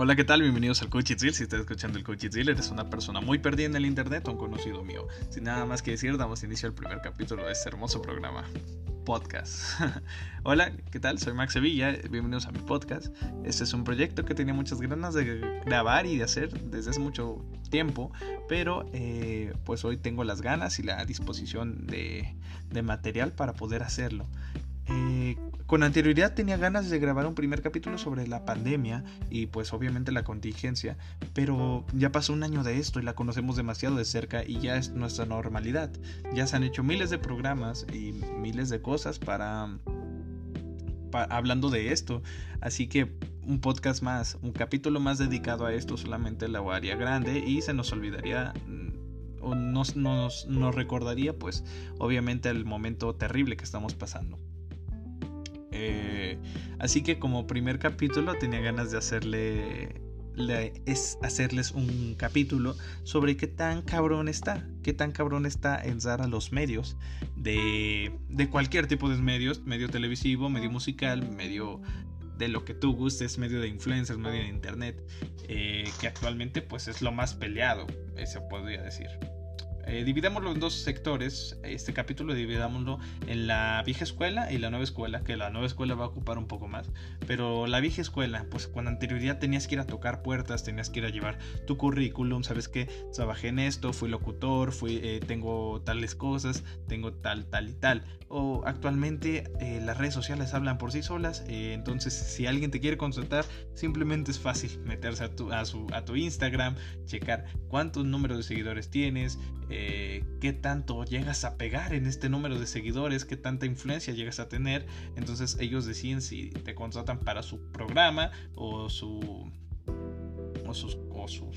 Hola, ¿qué tal? Bienvenidos al Coach Itzil. Si estás escuchando el Coach Itzil, eres una persona muy perdida en el internet o un conocido mío. Sin nada más que decir, damos inicio al primer capítulo de este hermoso programa. Podcast. Hola, ¿qué tal? Soy Max Sevilla. Bienvenidos a mi podcast. Este es un proyecto que tenía muchas ganas de grabar y de hacer desde hace mucho tiempo, pero eh, pues hoy tengo las ganas y la disposición de, material para poder hacerlo. Eh, con anterioridad tenía ganas de grabar un primer capítulo sobre la pandemia y pues obviamente la contingencia, pero ya pasó un año de esto y la conocemos demasiado de cerca y ya es nuestra normalidad. Ya se han hecho miles de programas y miles de cosas para, hablando de esto, así que un podcast más, un capítulo más dedicado a esto solamente la haría grande y se nos olvidaría mm, o nos, nos, nos recordaría pues obviamente el momento terrible que estamos pasando. Eh, así que como primer capítulo tenía ganas de hacerle es hacerles un capítulo sobre qué tan cabrón está, qué tan cabrón está en a los medios de, de cualquier tipo de medios, medio televisivo, medio musical, medio de lo que tú gustes, medio de influencers, medio de internet, eh, que actualmente pues es lo más peleado, se podría decir. Eh, dividámoslo en dos sectores. Este capítulo dividámoslo en la vieja escuela y la nueva escuela, que la nueva escuela va a ocupar un poco más. Pero la vieja escuela, pues con anterioridad tenías que ir a tocar puertas, tenías que ir a llevar tu currículum, sabes que trabajé en esto, fui locutor, fui, eh, tengo tales cosas, tengo tal, tal y tal. O actualmente eh, las redes sociales hablan por sí solas, entonces si alguien te quiere consultar, simplemente es fácil meterse a tu, a su, a tu Instagram, checar cuántos números de seguidores tienes, eh, qué tanto llegas a pegar en este número de seguidores, qué tanta influencia llegas a tener. Entonces ellos deciden si te contratan para su programa o su o sus, o sus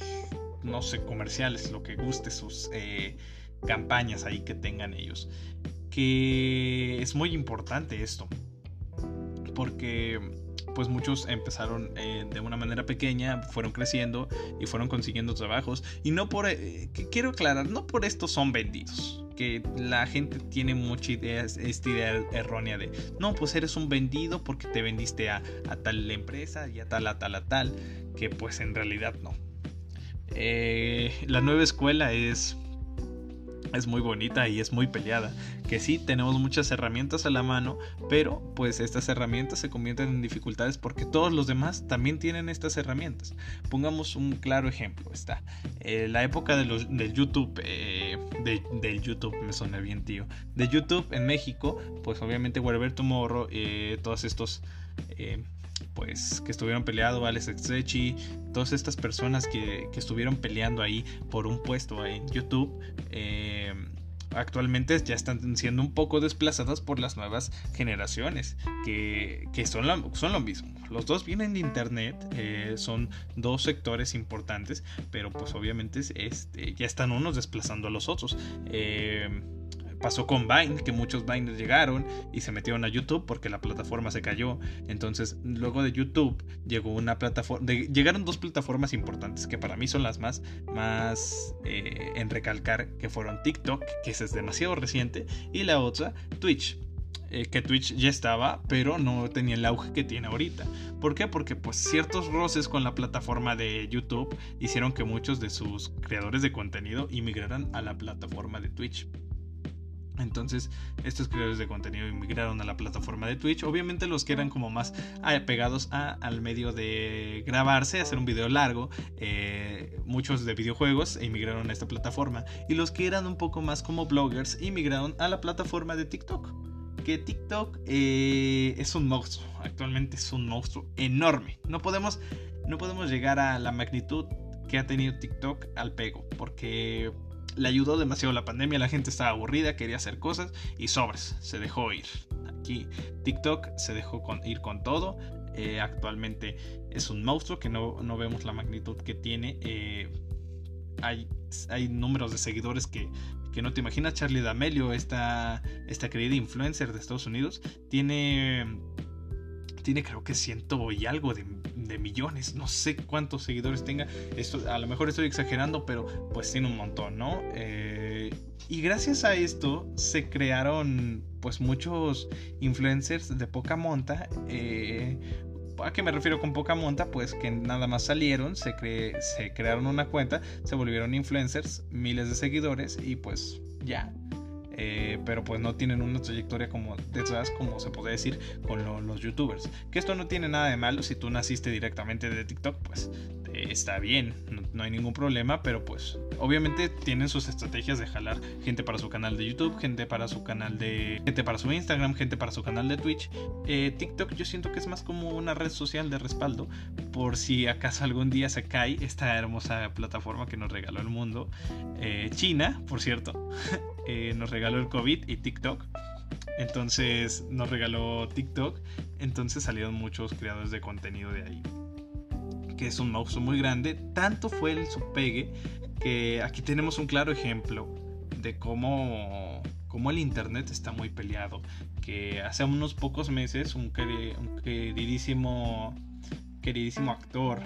no sé comerciales, lo que guste, sus eh, campañas ahí que tengan ellos. Que es muy importante esto, porque pues muchos empezaron eh, de una manera pequeña, fueron creciendo y fueron consiguiendo trabajos. Y no por, eh, quiero aclarar, no por esto son vendidos. Que la gente tiene mucha idea, esta idea errónea de, no, pues eres un vendido porque te vendiste a, tal empresa y a tal, a tal, a tal, que pues en realidad no. Eh, la nueva escuela es es muy bonita y es muy peleada. Que sí, tenemos muchas herramientas a la mano, pero pues estas herramientas se convierten en dificultades porque todos los demás también tienen estas herramientas. Pongamos un claro ejemplo, está eh, la época de los, del YouTube, eh, del YouTube, me suena bien tío, de YouTube en México, pues obviamente Wherever Tomorrow, eh, todos estos... Eh, pues que estuvieron peleando, Alex Exechi, todas estas personas que, estuvieron peleando ahí por un puesto en YouTube, eh, actualmente ya están siendo un poco desplazadas por las nuevas generaciones, que, son, lo, son lo mismo. Los dos vienen de Internet, eh, son dos sectores importantes, pero pues obviamente este, ya están unos desplazando a los otros. Eh, pasó con Vine, que muchos Vines llegaron y se metieron a YouTube porque la plataforma se cayó. Entonces, luego de YouTube llegó una plataforma, llegaron dos plataformas importantes que para mí son las más, más eh, en recalcar, que fueron TikTok, que es demasiado reciente, y la otra, Twitch. Eh, que Twitch ya estaba, pero no tenía el auge que tiene ahorita. ¿Por qué? Porque pues ciertos roces con la plataforma de YouTube hicieron que muchos de sus creadores de contenido inmigraran a la plataforma de Twitch. Entonces, estos creadores de contenido inmigraron a la plataforma de Twitch. Obviamente los que eran como más apegados al medio de grabarse, hacer un video largo, eh, muchos de videojuegos inmigraron a esta plataforma. Y los que eran un poco más como bloggers, inmigraron a la plataforma de TikTok. Que TikTok eh, es un monstruo, actualmente es un monstruo enorme. No podemos, no podemos llegar a la magnitud que ha tenido TikTok al pego, porque le ayudó demasiado la pandemia, la gente estaba aburrida, quería hacer cosas y sobres, se dejó ir. Aquí TikTok se dejó ir con todo. Eh, actualmente es un monstruo que no, vemos la magnitud que tiene. Eh, hay, hay números de seguidores que, no te imaginas. Charlie D'Amelio, esta, esta querida influencer de Estados Unidos, tiene tiene creo que ciento y algo de, millones, no sé cuántos seguidores tenga, esto, a lo mejor estoy exagerando, pero pues tiene un montón, ¿no? Eh, y gracias a esto se crearon pues muchos influencers de poca monta, eh, ¿A qué me refiero con poca monta? Pues que nada más salieron, se, se crearon una cuenta, se volvieron influencers, miles de seguidores y pues ya. Eh, pero pues no tienen una trayectoria como detrás, como se puede decir, con los youtubers. Que esto no tiene nada de malo si tú naciste directamente de TikTok, pues está bien, no, hay ningún problema, pero pues obviamente tienen sus estrategias de jalar gente para su canal de YouTube, gente para su canal de... gente para su Instagram, gente para su canal de Twitch. Eh, TikTok yo siento que es más como una red social de respaldo por si acaso algún día se cae esta hermosa plataforma que nos regaló el mundo. Eh, China, por cierto, eh, nos regaló el COVID y TikTok. Entonces nos regaló TikTok. Entonces salieron muchos creadores de contenido de ahí que es un monstruo muy grande, tanto fue el su pegue que aquí tenemos un claro ejemplo de cómo, cómo el Internet está muy peleado. Que hace unos pocos meses un, queridísimo, queridísimo actor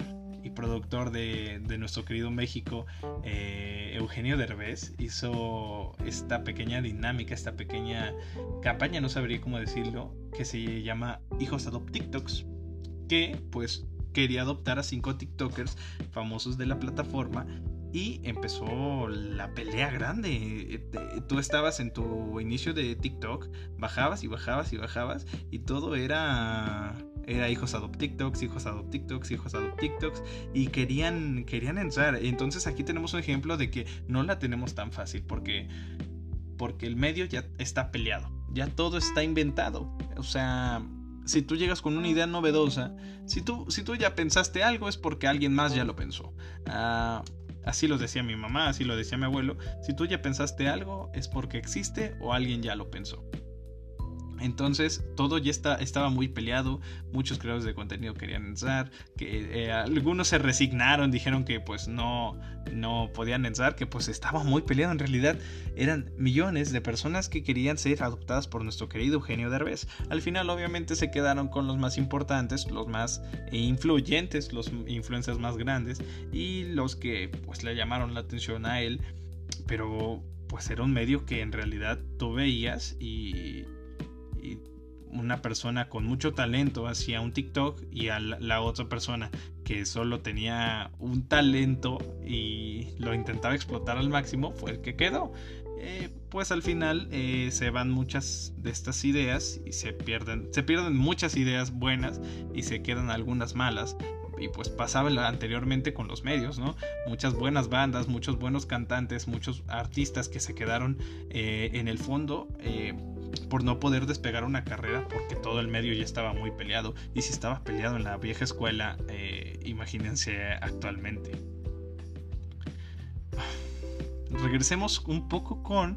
y productor de, nuestro querido México, eh, Eugenio Derbez, hizo esta pequeña dinámica, esta pequeña campaña, no sabría cómo decirlo, que se llama Hijos Adopt TikToks, que pues quería adoptar a cinco TikTokers famosos de la plataforma y empezó la pelea grande. Tú estabas en tu inicio de TikTok, bajabas y bajabas y bajabas y todo era era hijos adopt TikToks, hijos adopt TikToks, hijos adopt TikToks y querían querían entrar. Entonces aquí tenemos un ejemplo de que no la tenemos tan fácil porque porque el medio ya está peleado. Ya todo está inventado. O sea, si tú llegas con una idea novedosa, si tú, si tú ya pensaste algo es porque alguien más ya lo pensó. Ah, así lo decía mi mamá, así lo decía mi abuelo. Si tú ya pensaste algo es porque existe o alguien ya lo pensó. Entonces todo ya está, estaba muy peleado, muchos creadores de contenido querían entrar, que eh, algunos se resignaron, dijeron que pues no, no podían entrar, que pues estaba muy peleado, en realidad eran millones de personas que querían ser adoptadas por nuestro querido Eugenio Derbez. Al final obviamente se quedaron con los más importantes, los más influyentes, los influencers más grandes y los que pues le llamaron la atención a él, pero pues era un medio que en realidad tú veías y una persona con mucho talento hacía un TikTok y a la, otra persona que solo tenía un talento y lo intentaba explotar al máximo fue el que quedó. Eh, pues al final eh, se van muchas de estas ideas y se pierden, se pierden muchas ideas buenas y se quedan algunas malas y pues pasaba anteriormente con los medios, ¿no? Muchas buenas bandas, muchos buenos cantantes, muchos artistas que se quedaron eh, en el fondo por no poder despegar una carrera porque todo el medio ya estaba muy peleado y si estaba peleado en la vieja escuela, eh, imagínense actualmente. Regresemos un poco con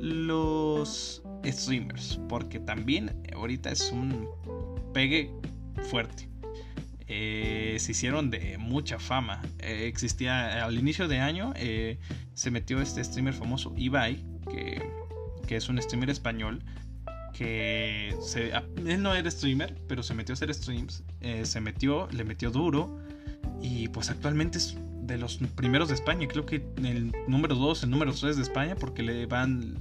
los streamers porque también ahorita es un pegue fuerte. Eh, se hicieron de mucha fama. Eh, existía al inicio de año, se metió este streamer famoso, Ibai, que es un streamer español. Que él no era streamer, pero se metió a hacer streams. se metió, le metió duro. Y pues actualmente es de los primeros de España. Creo que el número 2, el número 3 de España, porque le van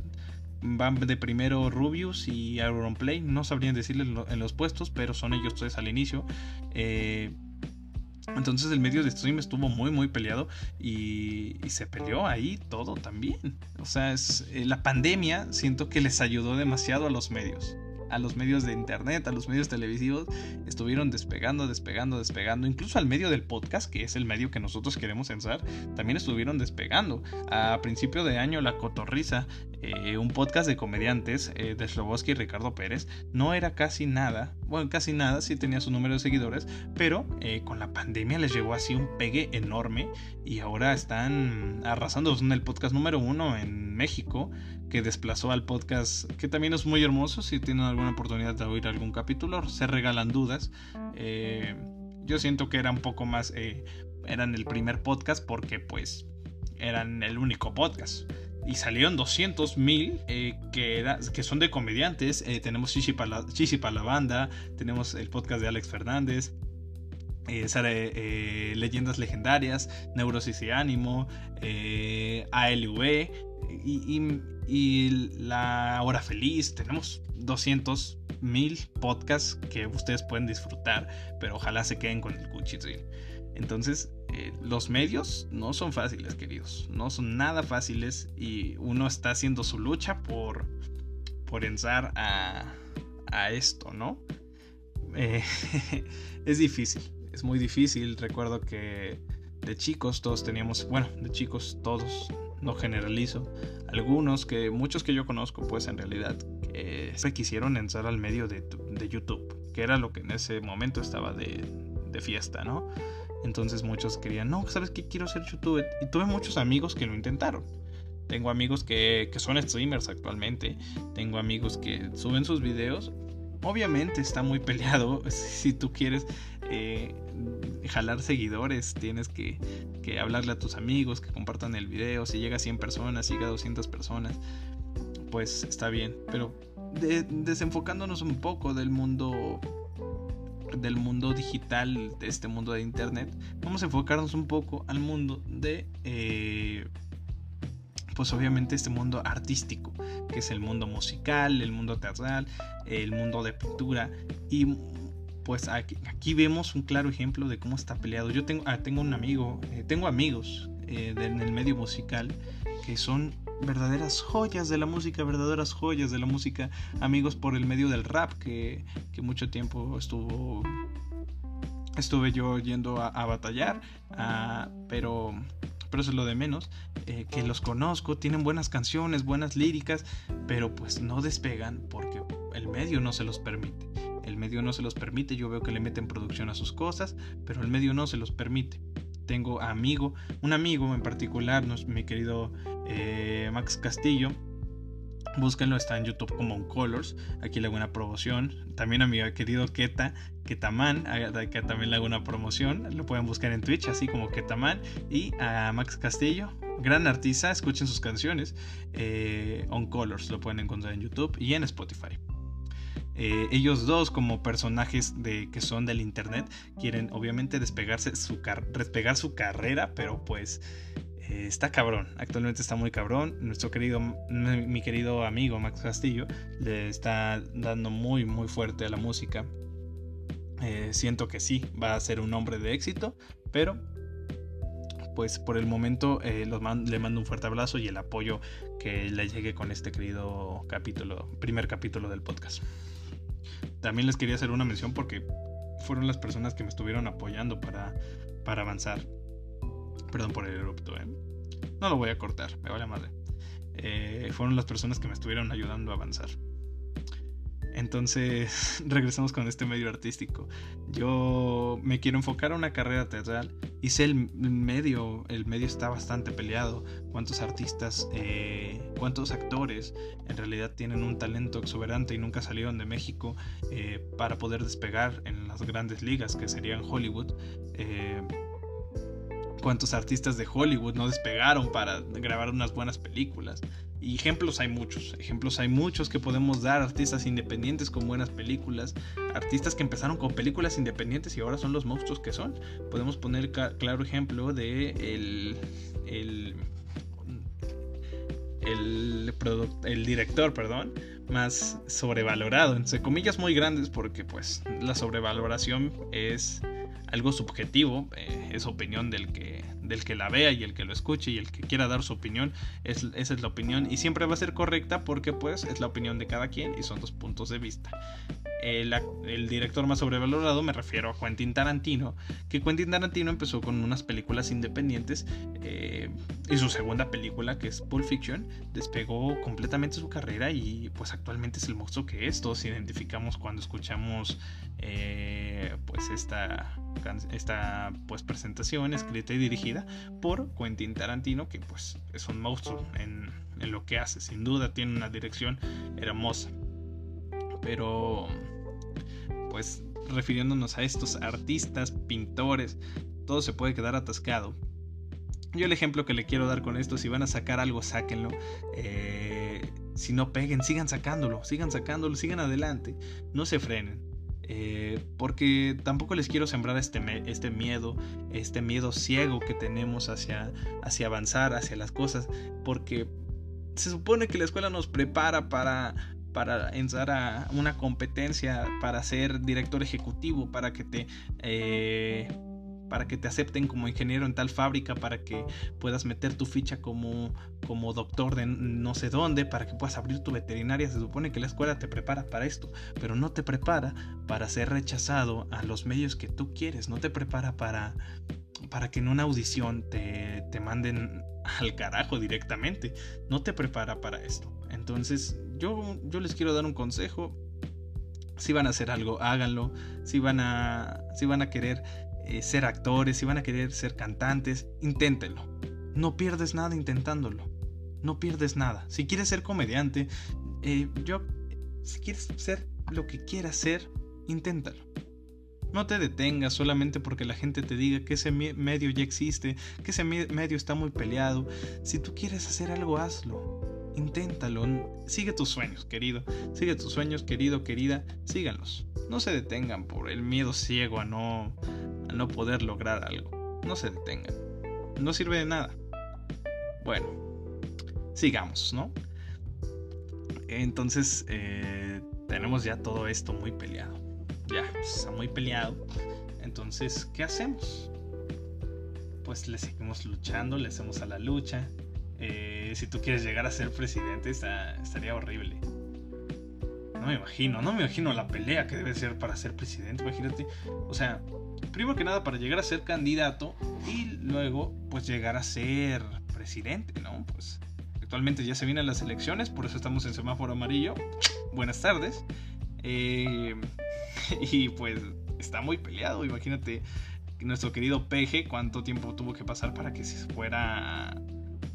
van de primero Rubius y Play No sabrían decirle en los puestos, pero son ellos tres al inicio. Eh, entonces el medio de stream estuvo muy muy peleado y, se peleó ahí todo también. O sea, es, eh, la pandemia siento que les ayudó demasiado a los medios a los medios de internet, a los medios televisivos, estuvieron despegando, despegando, despegando, incluso al medio del podcast, que es el medio que nosotros queremos censar, también estuvieron despegando. A principio de año, La Cotorriza, eh, un podcast de comediantes eh, de Sloboski y Ricardo Pérez, no era casi nada, bueno, casi nada, sí tenía su número de seguidores, pero eh, con la pandemia les llegó así un pegue enorme y ahora están arrasando, son el podcast número uno en México que desplazó al podcast, que también es muy hermoso. Si tienen alguna oportunidad de oír algún capítulo, se regalan dudas. Eh, yo siento que era un poco más, eh, eran el primer podcast porque pues eran el único podcast. Y salieron 200 mil eh, que, que son de comediantes. tenemos Chichi para, la, banda, tenemos el podcast de Alex Fernández, leyendas legendarias, Neurosis y Ánimo, ALV, y la hora feliz. Tenemos 200 mil podcasts que ustedes pueden disfrutar, pero ojalá se queden con el cuchitril. Entonces, eh, los medios no son fáciles, queridos. No son nada fáciles y uno está haciendo su lucha por, por entrar a, a esto, ¿no? Eh, es difícil, es muy difícil. Recuerdo que de chicos todos teníamos, bueno, de chicos todos, no generalizo, algunos que, muchos que yo conozco, pues en realidad, que se quisieron entrar al medio de, de YouTube, que era lo que en ese momento estaba de, de fiesta, ¿no? Entonces muchos querían, no, ¿sabes qué? Quiero ser youtuber. Y tuve muchos amigos que lo intentaron. Tengo amigos que, que, son streamers actualmente. Tengo amigos que suben sus videos. Obviamente está muy peleado. Si tú quieres eh, jalar seguidores, tienes que, hablarle a tus amigos que compartan el video. Si llega a 100 personas, si llega a 200 personas, pues está bien. Pero de, desenfocándonos un poco del mundo del mundo digital, de este mundo de internet, vamos a enfocarnos un poco al mundo de, eh, pues obviamente este mundo artístico, que es el mundo musical, el mundo teatral, el mundo de pintura y pues aquí, vemos un claro ejemplo de cómo está peleado. Yo tengo, ah, tengo un amigo, eh, tengo amigos eh, en el medio musical que son verdaderas joyas de la música, verdaderas joyas de la música, amigos por el medio del rap que, mucho tiempo estuvo estuve yo yendo a, batallar, pero pero eso es lo de menos, eh, que los conozco, tienen buenas canciones, buenas líricas, pero pues no despegan porque el medio no se los permite. Medio no se los permite, yo veo que le meten producción a sus cosas, pero el medio no se los permite tengo amigo, un amigo en particular, mi querido eh, Max Castillo. Búsquenlo, está en YouTube como un Colors. Aquí le hago una promoción. También a mi querido Keta, Ketaman, que también le hago una promoción. Lo pueden buscar en Twitch, así como Ketaman. Y a Max Castillo, gran artista, escuchen sus canciones. Eh, on Colors lo pueden encontrar en YouTube y en Spotify. Eh, ellos dos como personajes de, que son del internet quieren obviamente despegarse su despegar su carrera, pero pues eh, está cabrón, actualmente está muy cabrón. Nuestro querido, mi querido amigo Max Castillo le está dando muy muy fuerte a la música. Eh, siento que sí, va a ser un hombre de éxito, pero pues por el momento le mando un fuerte abrazo y el apoyo que le llegue con este querido capítulo, primer capítulo del podcast. También les quería hacer una mención porque fueron las personas que me estuvieron apoyando para, para avanzar. Perdón por el erupto, ¿eh? No lo voy a cortar, me vale madre. Eh, fueron las personas que me estuvieron ayudando a avanzar. Entonces, regresamos con este medio artístico. Yo me quiero enfocar a una carrera teatral. Hice el medio, el medio está bastante peleado. ¿Cuántos artistas, eh, cuántos actores en realidad tienen un talento exuberante y nunca salieron de México eh, para poder despegar en las grandes ligas que serían Hollywood? Eh, cuántos artistas de Hollywood no despegaron para grabar unas buenas películas. Ejemplos hay muchos, ejemplos hay muchos que podemos dar, artistas independientes con buenas películas, artistas que empezaron con películas independientes y ahora son los monstruos que son. Podemos poner claro ejemplo de el, el, el, el director, perdón, más sobrevalorado, entre comillas muy grandes porque pues la sobrevaloración es algo subjetivo, eh, es opinión del que, del que la vea y el que lo escuche y el que quiera dar su opinión, es, esa es la opinión y siempre va a ser correcta porque pues es la opinión de cada quien y son dos puntos de vista. El, director más sobrevalorado me refiero a Quentin Tarantino, que Quentin Tarantino empezó con unas películas independientes eh, y su segunda película, que es Pulp Fiction, despegó completamente su carrera y pues actualmente es el monstruo que es. Todos identificamos cuando escuchamos eh, pues esta, esta pues presentación escrita y dirigida por Quentin Tarantino, que pues es un monstruo en, en lo que hace. Sin duda tiene una dirección hermosa. Pero pues refiriéndonos a estos artistas, pintores, todo se puede quedar atascado. Yo el ejemplo que le quiero dar con esto, si van a sacar algo, sáquenlo. Eh, si no peguen, sigan sacándolo, sigan sacándolo, sigan adelante, no se frenen. Eh, porque tampoco les quiero sembrar este, este miedo, este miedo ciego que tenemos hacia, hacia avanzar, hacia las cosas, porque se supone que la escuela nos prepara para para entrar a una competencia para ser director ejecutivo, para que te eh, para que te acepten como ingeniero en tal fábrica, para que puedas meter tu ficha como, como doctor de no sé dónde, para que puedas abrir tu veterinaria. Se supone que la escuela te prepara para esto, pero no te prepara para ser rechazado a los medios que tú quieres, no te prepara para, para que en una audición te, te manden al carajo directamente, no te prepara para esto. Entonces yo, yo les quiero dar un consejo. Si van a hacer algo, háganlo. Si van a, si van a querer eh, ser actores, si van a querer ser cantantes, inténtenlo. No pierdes nada intentándolo. No pierdes nada. Si quieres ser comediante, eh, yo, si quieres ser lo que quieras ser, inténtalo. No te detengas solamente porque la gente te diga que ese medio ya existe, que ese medio está muy peleado. Si tú quieres hacer algo, hazlo. Inténtalo. Sigue tus sueños, querido. Sigue tus sueños, querido, querida. Síganlos. No se detengan por el miedo ciego a no, a no poder lograr algo. No se detengan. No sirve de nada. Bueno, sigamos, ¿no? Entonces, eh, tenemos ya todo esto muy peleado. Ya, está muy peleado. Entonces, ¿qué hacemos? Pues le seguimos luchando, le hacemos a la lucha. Eh, si tú quieres llegar a ser presidente, estaría horrible. No me imagino, no me imagino la pelea que debe ser para ser presidente, imagínate. O sea, primero que nada para llegar a ser candidato y luego pues llegar a ser presidente, ¿no? Pues actualmente ya se vienen las elecciones, por eso estamos en semáforo amarillo. Buenas tardes. Eh, y pues está muy peleado, imagínate nuestro querido Peje cuánto tiempo tuvo que pasar para que se fuera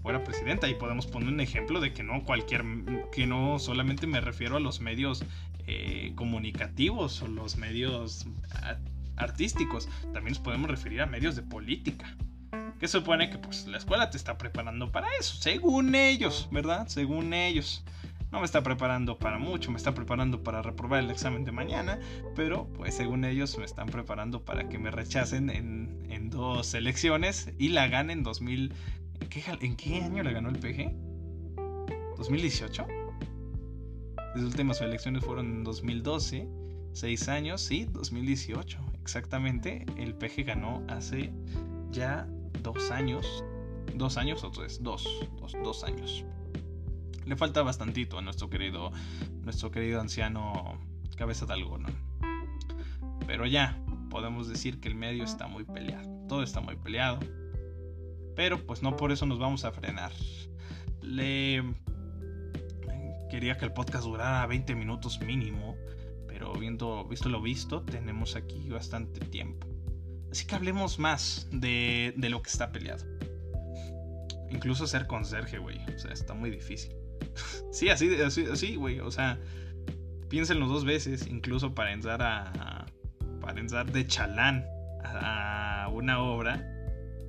fuera presidenta. Y podemos poner un ejemplo de que no cualquier que no solamente me refiero a los medios eh, comunicativos o los medios artísticos también nos podemos referir a medios de política que supone que pues la escuela te está preparando para eso según ellos verdad según ellos no me está preparando para mucho, me está preparando para reprobar el examen de mañana, pero pues según ellos me están preparando para que me rechacen en, dos elecciones y la ganen en 2000, ¿En qué, año le ganó el PG? ¿2018? Las últimas elecciones fueron en 2012. Seis años, sí, 2018. Exactamente. El PG ganó hace ya dos años. ¿Dos años o tres? Dos. Dos, dos años. Le falta bastantito a nuestro querido, nuestro querido anciano cabeza de algodón. Pero ya, podemos decir que el medio está muy peleado. Todo está muy peleado. Pero pues no por eso nos vamos a frenar. Le quería que el podcast durara 20 minutos mínimo, pero viendo, visto lo visto, tenemos aquí bastante tiempo. Así que hablemos más de, de lo que está peleado. Incluso ser conserje, güey. O sea, está muy difícil. sí, así, así, así, güey. O sea, piénsenlo dos veces, incluso para entrar a. Para entrar de chalán a una obra.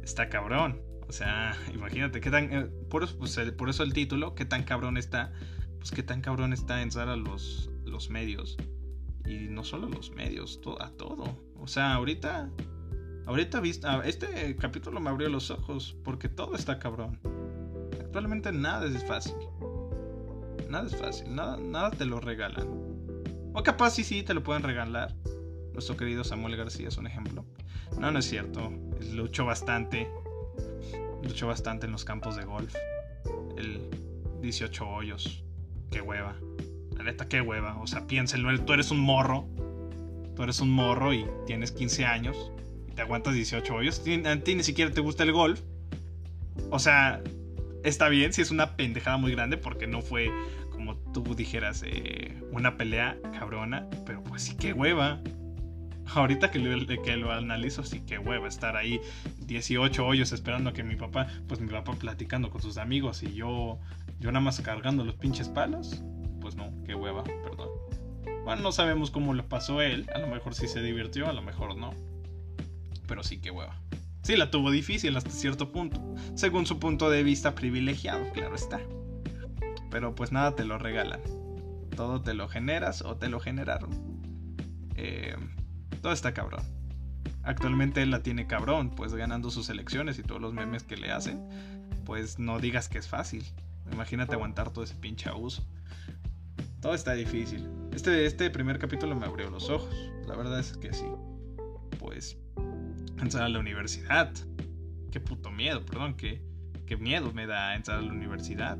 Está cabrón. O sea, imagínate, qué tan. Eh, por, pues, el, por eso el título, qué tan cabrón está. Pues qué tan cabrón está entrar a los, los medios. Y no solo los medios, a todo. O sea, ahorita. Ahorita este capítulo me abrió los ojos. Porque todo está cabrón. Actualmente nada es fácil. Nada es fácil. Nada, nada te lo regalan. O capaz sí, sí, te lo pueden regalar. Nuestro querido Samuel García es un ejemplo. No, no es cierto. Luchó bastante luchó bastante en los campos de golf. El 18 hoyos. Qué hueva. La neta, qué hueva. O sea, piénsenlo. Tú eres un morro. Tú eres un morro y tienes 15 años. Y te aguantas 18 hoyos. A ti ni siquiera te gusta el golf. O sea, está bien si es una pendejada muy grande porque no fue como tú dijeras eh, una pelea cabrona. Pero pues sí, qué hueva. Ahorita que lo, que lo analizo, sí que hueva estar ahí 18 hoyos esperando a que mi papá, pues mi papá platicando con sus amigos y yo, yo nada más cargando los pinches palos. Pues no, qué hueva, perdón. Bueno, no sabemos cómo le pasó él. A lo mejor sí se divirtió, a lo mejor no. Pero sí, qué hueva. Sí, la tuvo difícil hasta cierto punto. Según su punto de vista privilegiado, claro está. Pero pues nada te lo regalan. Todo te lo generas o te lo generaron. Eh, todo está cabrón. Actualmente él la tiene cabrón, pues ganando sus elecciones y todos los memes que le hacen, pues no digas que es fácil. Imagínate aguantar todo ese pinche abuso. Todo está difícil. Este, este primer capítulo me abrió los ojos. La verdad es que sí. Pues, entrar a la universidad. Qué puto miedo, perdón, qué, qué miedo me da entrar a la universidad.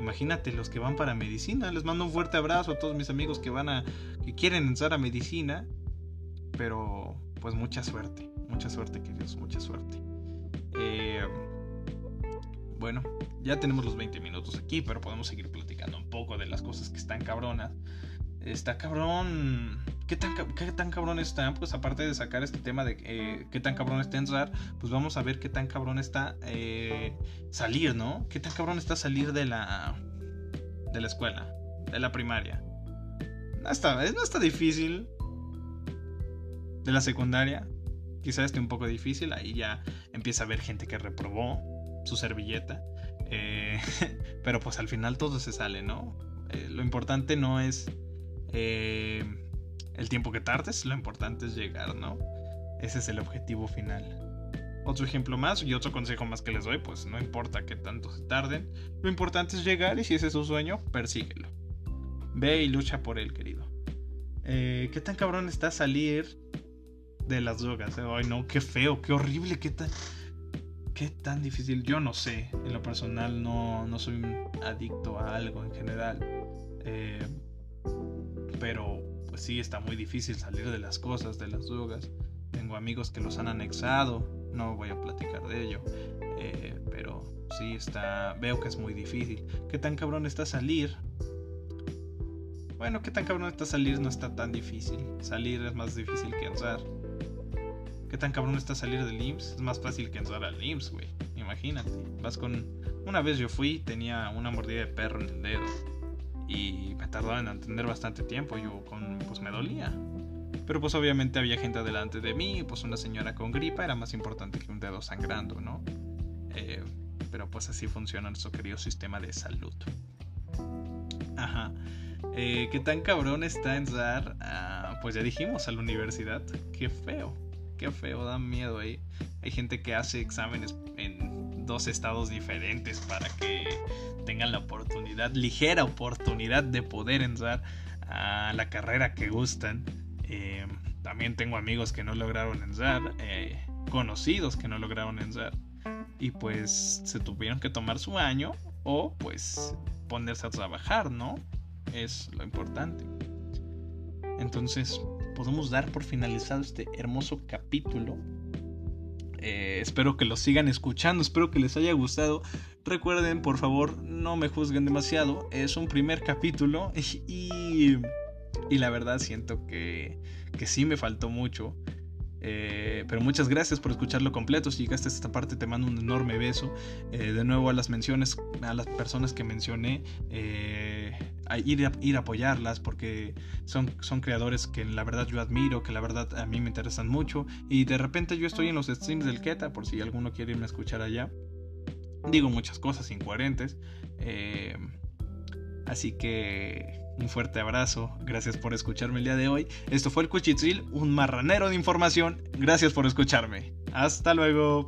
Imagínate los que van para medicina. Les mando un fuerte abrazo a todos mis amigos que van a. que quieren entrar a medicina. Pero, pues mucha suerte. Mucha suerte, queridos, mucha suerte. Eh, bueno, ya tenemos los 20 minutos aquí, pero podemos seguir platicando un poco de las cosas que están cabronas. Está cabrón. ¿Qué tan, qué tan cabrón está? Pues aparte de sacar este tema de eh, qué tan cabrón está entrar, pues vamos a ver qué tan cabrón está eh, salir, ¿no? ¿Qué tan cabrón está salir de la, de la escuela, de la primaria? No está, no está difícil. De la secundaria, quizás esté un poco difícil. Ahí ya empieza a haber gente que reprobó su servilleta. Eh, pero pues al final todo se sale, ¿no? Eh, lo importante no es eh, el tiempo que tardes, lo importante es llegar, ¿no? Ese es el objetivo final. Otro ejemplo más y otro consejo más que les doy, pues no importa que tanto se tarden, lo importante es llegar y si ese es su sueño, persíguelo. Ve y lucha por él, querido. ¿Qué tan cabrón está salir de las drogas? Ay, no, qué feo, qué horrible, qué tan ¿Qué tan difícil? Yo no sé. En lo personal no, no soy adicto a algo en general. Eh, pero sí, está muy difícil salir de las cosas, de las drogas. Tengo amigos que los han anexado. No voy a platicar de ello. Eh, pero sí está. Veo que es muy difícil. ¿Qué tan cabrón está salir? Bueno, qué tan cabrón está salir no está tan difícil. Salir es más difícil que entrar. ¿Qué tan cabrón está salir del IMSS? Es más fácil que entrar al IMSS, güey. Imagínate. Vas con. Una vez yo fui, tenía una mordida de perro en el dedo. Y me tardaba en entender bastante tiempo. Yo con. Pues me dolía. Pero pues obviamente había gente adelante de mí. Pues una señora con gripa era más importante que un dedo sangrando, ¿no? Eh, pero pues así funciona nuestro querido sistema de salud. Ajá. Eh, ¿Qué tan cabrón está entrar pues ya dijimos, a la universidad? Qué feo qué feo, da miedo ahí. Hay gente que hace exámenes en dos estados diferentes para que tengan la oportunidad, ligera oportunidad de poder entrar a la carrera que gustan. Eh, también tengo amigos que no lograron entrar, eh, conocidos que no lograron entrar. Y pues se tuvieron que tomar su año o pues ponerse a trabajar, ¿no? Es lo importante. Entonces, podemos dar por finalizado este hermoso capítulo. Eh, espero que lo sigan escuchando, espero que les haya gustado. Recuerden, por favor, no me juzguen demasiado. Es un primer capítulo y, y la verdad siento que, que sí me faltó mucho. Eh, pero muchas gracias por escucharlo completo. Si llegaste a esta parte, te mando un enorme beso. Eh, de nuevo a las menciones, a las personas que mencioné, eh, a ir, a, ir apoyarlas porque son, son creadores que la verdad yo admiro, que la verdad a mí me interesan mucho. Y de repente yo estoy en los streams del Keta, por si alguno quiere irme a escuchar allá. Digo muchas cosas incoherentes. así que un fuerte abrazo, gracias por escucharme el día de hoy. Esto fue el Cuchitril, un marranero de información. Gracias por escucharme. Hasta luego.